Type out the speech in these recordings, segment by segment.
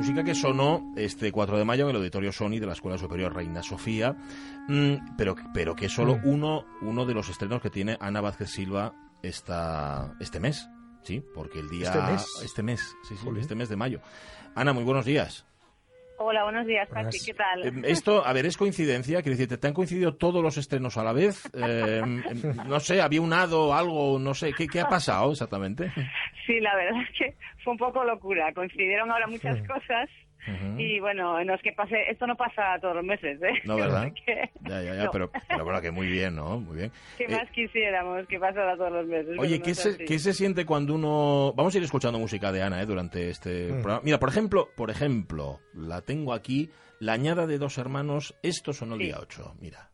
música que sonó este 4 de mayo en el Auditorio Sony de la Escuela Superior Reina Sofía, mm, pero, pero que es solo Mm. uno, uno de los estrenos que tiene Ana Vázquez Silva esta, este mes. Sí, porque el día... ¿Este mes? Este mes, sí, este mes de mayo. Ana, muy buenos días. Hola, buenos días. Pachi, ¿qué tal? Eh, Esto, a ver, es coincidencia, quiero decir, ¿te han coincidido todos los estrenos a la vez? Eh, em, no sé, había un hado, algo, no sé, ¿qué, qué ha pasado exactamente? Sí, la verdad es que fue un poco locura. Coincidieron ahora muchas Sí. cosas y bueno, no es que pase, esto no pasa todos los meses, ¿eh? No, ¿verdad? Que- Ya, ya, ya, no. pero, pero bueno, que muy bien, ¿no? Muy bien. ¿Qué Eh, más quisiéramos que pasara todos los meses? Oye, no ¿qué se, qué se siente cuando uno... Vamos a ir escuchando música de Ana ¿eh? durante este Mm. programa. Mira, por ejemplo, por ejemplo, la tengo aquí, La añada de dos hermanos, esto sonó el Sí. día 8, mira.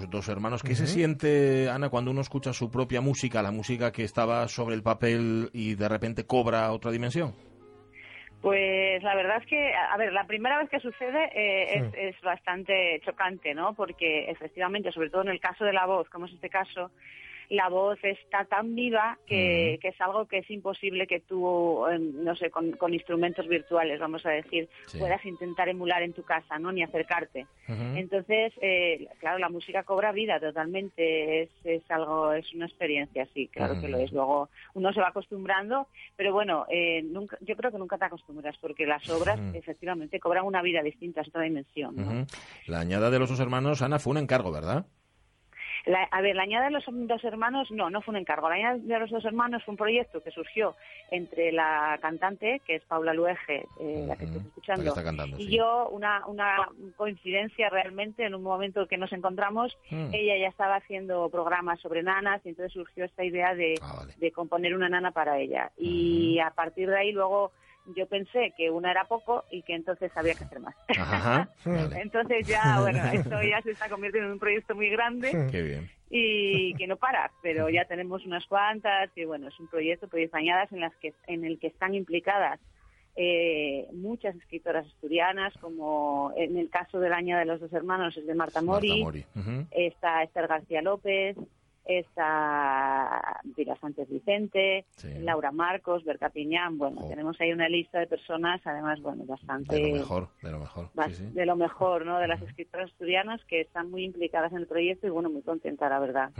Los dos hermanos. ¿Qué se siente, Ana, cuando uno escucha su propia música, la música que estaba sobre el papel y de repente cobra otra dimensión? Pues la verdad es que, a ver, la primera vez que sucede eh, Sí. es, es bastante chocante, ¿no? Porque efectivamente, sobre todo en el caso de la voz, como es este caso, la voz está tan viva que, que es algo que es imposible que tú, eh, no sé, con, con instrumentos virtuales, vamos a decir, Sí. puedas intentar emular en tu casa, ¿no? Ni acercarte. Entonces, eh, claro, la música cobra vida totalmente, es, es algo, es una experiencia, sí, claro que lo es. Luego uno se va acostumbrando, pero bueno, eh, nunca, yo creo que nunca te acostumbras porque las obras efectivamente cobran una vida distinta, es otra dimensión. La añada de los dos hermanos, Ana, fue un encargo, ¿verdad? La- a ver, la añada de los dos hermanos, no, no fue un encargo. La añada de los dos hermanos fue un proyecto que surgió entre la cantante, que es Paula Luege, eh, la que La escuchando, que está cantando, y sí. yo, una, una coincidencia realmente, en un momento que nos encontramos, Mm. ella ya estaba haciendo programas sobre nanas y entonces surgió esta idea de, Ah, vale. de componer una nana para ella. Y a partir de ahí luego yo pensé que una era poco y que entonces había que hacer más. Ajá, vale. Entonces ya, bueno, esto ya se está convirtiendo en un proyecto muy grande Qué bien. y que no para, pero ya tenemos unas cuantas y bueno, es un proyecto, proyectos añadas en las que en el que están implicadas eh, muchas escritoras asturianas, como en el caso del año de los dos hermanos es de Marta Mori, Marta Mori. Está Esther García López, está Pilar Sánchez Vicente, Sí. Laura Marcos, Berta Piñán, bueno, tenemos ahí una lista de personas, además, bueno, bastante De lo mejor, de lo mejor. bas- Sí, sí. de lo mejor, ¿no? De las escritoras asturianas que están muy implicadas en el proyecto y bueno, muy contenta, la verdad.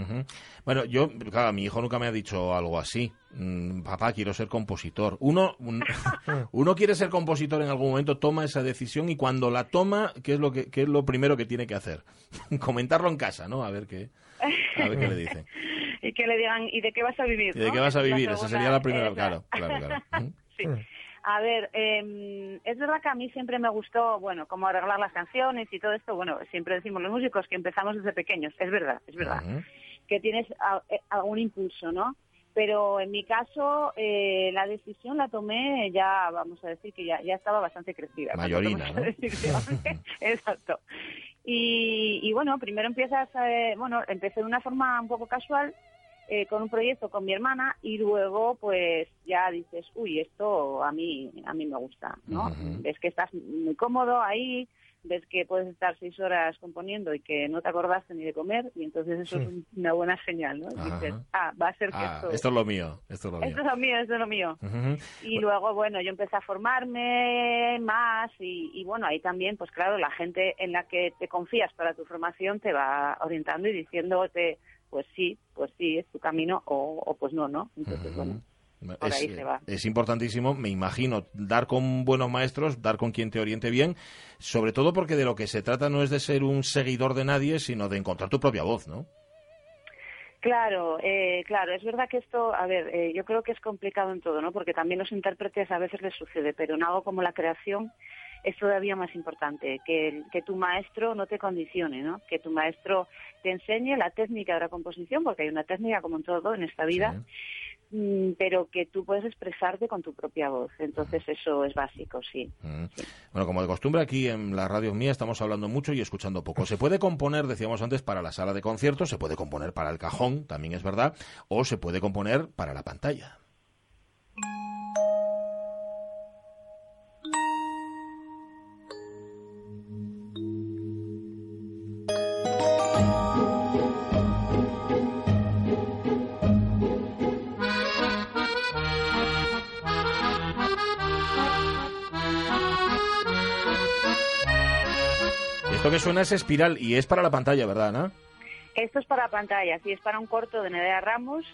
Bueno, yo, claro, mi hijo nunca me ha dicho algo así. Mm, papá, quiero ser compositor. Uno, un- uno quiere ser compositor en algún momento, toma esa decisión y cuando la toma, ¿qué es lo que qué es lo primero que tiene que hacer? Comentarlo en casa, ¿no? A ver qué, a ver qué le dicen. y que le digan, ¿y de qué vas a vivir? ¿Y de qué vas a vivir? Esa sería la primera, claro, claro, claro. Ujú. Sí. A ver, eh, es verdad que a mí siempre me gustó, bueno, cómo arreglar las canciones y todo esto. Bueno, siempre decimos los músicos que empezamos desde pequeños. Es verdad, es verdad. Que tienes a- eh, algún impulso, ¿no? Pero en mi caso, eh, la decisión la tomé ya, vamos a decir que ya, ya estaba bastante crecida. Mayorina, ¿no? Exacto. Y, y bueno, primero empiezas, eh, bueno, empecé de una forma un poco casual, eh, con un proyecto con mi hermana y luego pues ya dices, uy, esto a mí a mí me gusta, ¿no? Ves que estás muy cómodo ahí, ves que puedes estar seis horas componiendo y que no te acordaste ni de comer y entonces eso Sí. es un- una buena señal, ¿no? Dices, ah, va a ser que Ah, esto... esto es lo mío, esto es lo mío. esto es lo mío, esto es lo mío. Y luego, bueno, yo empecé a formarme más y, y, bueno, ahí también, pues claro, la gente en la que te confías para tu formación te va orientando y diciéndote, pues sí, pues sí, es tu camino o, o pues no, ¿no? Entonces, bueno, por Es, ahí se va. es importantísimo, me imagino, dar con buenos maestros, dar con quien te oriente bien, sobre todo porque de lo que se trata no es de ser un seguidor de nadie, sino de encontrar tu propia voz, ¿no? Claro, eh, claro, es verdad que esto, a ver, eh, yo creo que es complicado en todo, ¿no? Porque también los intérpretes a veces les sucede, pero en algo como la creación es todavía más importante, que, que tu maestro no te condicione, ¿no? Que tu maestro te enseñe la técnica de la composición, porque hay una técnica como en todo en esta vida, Sí. Mm, pero que tú puedes expresarte con tu propia voz. Entonces eso es básico, sí. Mm. Bueno, como de costumbre, aquí en la radio mía estamos hablando mucho y escuchando poco. Se puede componer, decíamos antes, para la sala de conciertos, se puede componer para el cajón, también es verdad, o se puede componer para la pantalla. Esto que suena es espiral y es para la pantalla, ¿verdad, Ana? Esto es para pantalla, sí, es para un corto de Nerea Ramos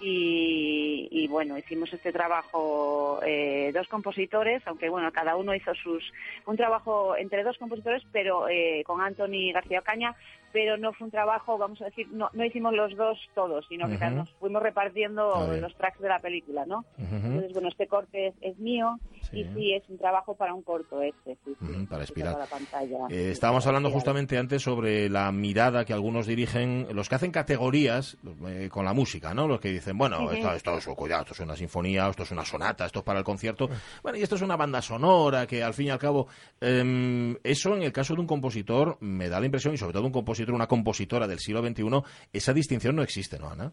y, y, bueno, hicimos este trabajo eh, dos compositores, aunque bueno, cada uno hizo sus un trabajo entre dos compositores, pero eh, con Anthony García Ocaña, pero no fue un trabajo, vamos a decir, no, no hicimos los dos todos, sino que nos fuimos repartiendo los tracks de la película, ¿no? Entonces, bueno, este corte es, es mío Sí. y sí, es un trabajo para un corto este, sí, para sí, espiral. para la pantalla. Eh, estábamos para hablando justamente antes sobre la mirada que algunos dirigen, los que hacen categorías eh, con la música, ¿no? Los que dicen, bueno, esto, esto es, cuidado, esto es una sinfonía, esto es una sonata, esto es para el concierto. Bueno, y esto es una banda sonora que al fin y al cabo, em, eso en el caso de un compositor me da la impresión, y sobre todo un compositor, una compositora del siglo XXI, esa distinción no existe, ¿no, Ana?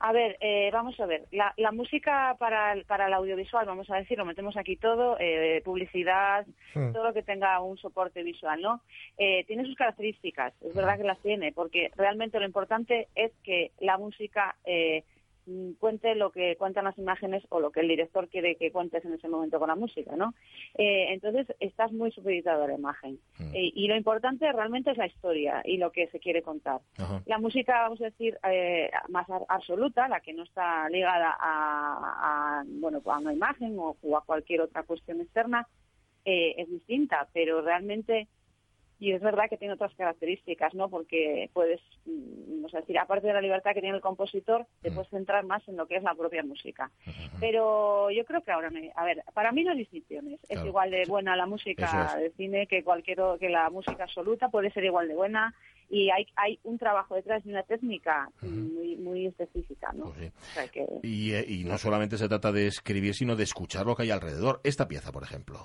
A ver, eh, vamos a ver. La, la música para el, para el audiovisual, vamos a decir, lo metemos aquí todo, eh, publicidad, Mm. todo lo que tenga un soporte visual, ¿no? Eh, tiene sus características, es verdad que las tiene, porque realmente lo importante es que la música eh, cuente lo que cuentan las imágenes o lo que el director quiere que cuentes en ese momento con la música, ¿no? Eh, entonces estás muy supeditado a la imagen. Mm. Eh, y lo importante realmente es la historia y lo que se quiere contar. La música, vamos a decir, eh, más absoluta, la que no está ligada a, a, bueno, a una imagen o, o a cualquier otra cuestión externa, eh, es distinta, pero realmente, y es verdad que tiene otras características, ¿no? Porque puedes, mm, vamos a decir, aparte de la libertad que tiene el compositor, te Mm. puedes centrar más en lo que es la propia música. Pero yo creo que ahora, me, a ver, para mí no hay distinciones. Es Claro. igual de buena la música es. de cine que cualquier que la música absoluta puede ser igual de buena y hay hay un trabajo detrás de una técnica muy muy específica, ¿no? Pues sí. O sea que Y, eh, y no solamente se trata de escribir, sino de escuchar lo que hay alrededor. Esta pieza, por ejemplo.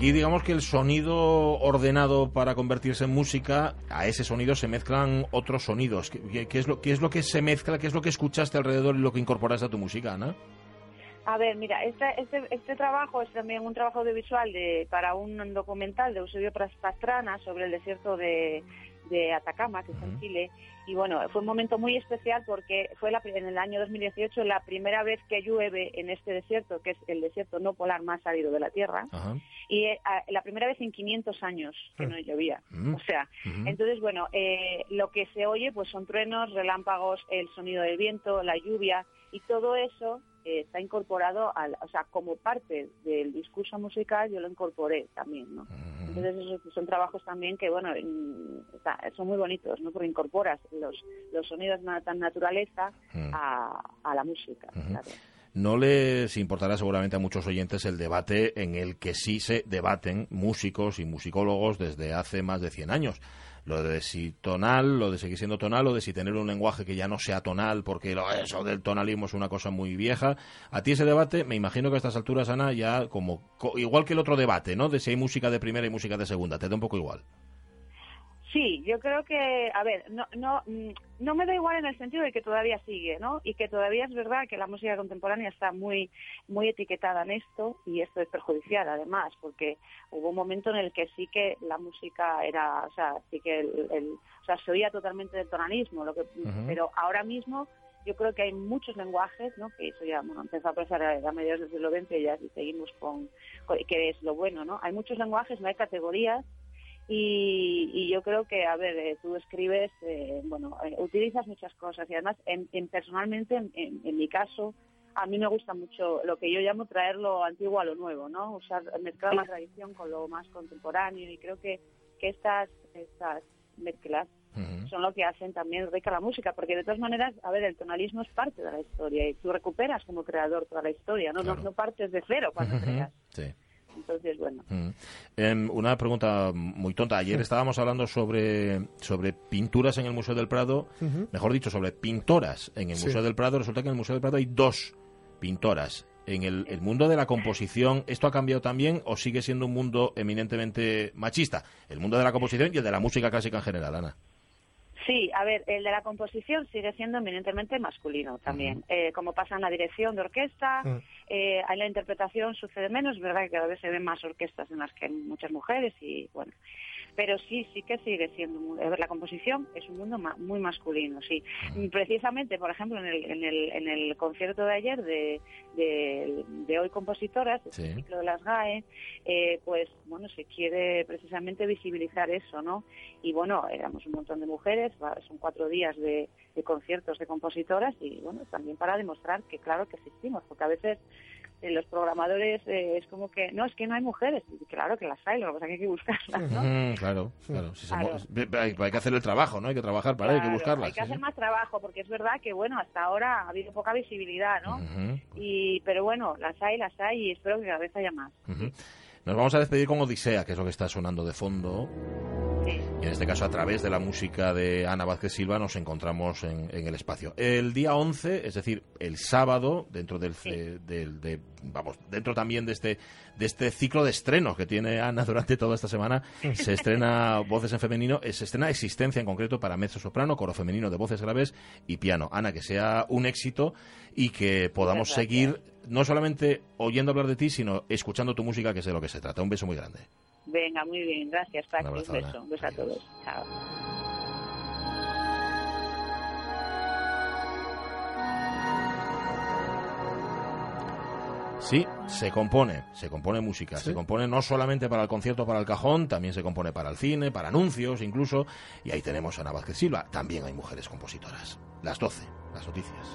Aquí digamos que el sonido ordenado para convertirse en música, a ese sonido se mezclan otros sonidos. ¿Qué, qué- es, lo, qué es lo que se mezcla? ¿Qué es lo que escuchaste alrededor y lo que incorporaste a tu música, Ana? A ver, mira, este, este, este trabajo es también un trabajo audiovisual de, para un documental de Eusebio Pastrana sobre el desierto de, de Atacama, que está en Ujú. Chile. Y bueno, fue un momento muy especial porque fue la, en el año 2018 la primera vez que llueve en este desierto, que es el desierto no polar más árido de la Tierra. Ajá. Y eh, a- la primera vez en 500 años que no llovía. Mm. O sea, Ujú. entonces, bueno, eh, lo que se oye pues son truenos, relámpagos, el sonido del viento, la lluvia y todo eso eh, está incorporado, al, o sea, como parte del discurso musical yo lo incorporé también, ¿no? Entonces esos son trabajos también que, bueno, está- son muy bonitos, ¿no? Porque incorporas los, los sonidos na- tan naturaleza a, a la música, claro. No les importará seguramente a muchos oyentes el debate en el que sí se debaten músicos y musicólogos desde hace más de 100 años. Lo de si tonal, lo de seguir siendo tonal, o de si tener un lenguaje que ya no sea tonal, porque lo- eso del tonalismo es una cosa muy vieja. A ti ese debate, me imagino que a estas alturas, Ana, ya como co- igual que el otro debate, ¿no? De si hay música de primera y música de segunda, te da un poco igual. Sí, yo creo que, a ver, no, no, mm, no me da igual en el sentido de que todavía sigue, ¿no? Y que todavía es verdad que la música contemporánea está muy, muy etiquetada en esto y esto es perjudicial además, porque hubo un momento en el que sí que la música era, o sea, sí que el, el- o sea, se oía totalmente del tonalismo, lo que, pero ahora mismo yo creo que hay muchos lenguajes, ¿no? Que eso ya, bueno, empezó a pensar a, a mediados del siglo XX y ya seguimos con, con- que es lo bueno, ¿no? Hay muchos lenguajes, no hay categorías Y, yo creo que, a ver, eh, tú escribes, eh, bueno, eh, utilizas muchas cosas y además, en, personalmente, en, mi caso, a mí me gusta mucho lo que yo llamo traer lo antiguo a lo nuevo, ¿no? Usar, mezclar la tradición con lo más contemporáneo y creo que, que estas, estas mezclas son lo que hacen también rica la música, porque de todas maneras, a ver, el tonalismo es parte de la historia y tú recuperas como creador toda la historia, no, no, partes de cero cuando creas. Sí. Entonces, bueno. Em, una pregunta muy tonta. Ayer estábamos hablando sobre, sobre pinturas en el Museo del Prado, mejor dicho, sobre pintoras en el Museo del Prado. Resulta que en el Museo del Prado hay dos pintoras. En el, el, mundo de la composición, ¿esto ha cambiado también o sigue siendo un mundo eminentemente machista? El mundo de la composición y el de la música clásica en general, Ana. Sí, a ver, el de la composición sigue siendo eminentemente masculino también. Eh, como pasa en la dirección de orquesta, mm. eh, en la interpretación sucede menos, es verdad que cada vez se ven más orquestas en las que hay muchas mujeres y bueno, pero sí, sí que sigue siendo, la composición es un mundo muy masculino, sí. Precisamente, por ejemplo, en el, en el, en el concierto de ayer de, de, Hoy Compositoras, el ciclo de las GAE, eh, pues bueno, se quiere precisamente visibilizar eso, ¿no? Y bueno, éramos un montón de mujeres, son cuatro días de, de conciertos de compositoras y bueno, también para demostrar que claro que existimos, porque a veces los programadores eh, es como que, no, es que no hay mujeres. claro que las hay, lo que pasa es que hay que buscarlas, ¿no? claro, claro. hay, que hacer el trabajo, ¿no? Hay que trabajar para ello, hay que buscarlas. Hay que hacer más trabajo, porque es verdad que, bueno, hasta ahora ha habido poca visibilidad, ¿no? y Pero bueno, las hay, las hay y espero que cada vez haya más. Nos vamos a despedir con Odisea, que es lo que está sonando de fondo. Y en este caso, a través de la música de Ana Vázquez Silva, nos encontramos en, el espacio. El día 11, es decir, el sábado, dentro del, de, vamos, dentro también de este, de este ciclo de estrenos que tiene Ana durante toda esta semana, se estrena Voces en Femenino, eh, se estrena Existencia en concreto para mezzo soprano, coro femenino de voces graves y piano. Ana, que sea un éxito y que podamos seguir no solamente oyendo hablar de ti, sino escuchando tu música, que es de lo que se trata. Un beso muy grande. Venga, muy bien, gracias, Paqui. Un, beso, un beso a todos. Chao. Sí, se compone, se compone música, se compone no solamente para el concierto, para el cajón, también se compone para el cine, para anuncios incluso, y ahí tenemos a Ana Vázquez Silva, también hay mujeres compositoras. Las 12, las noticias.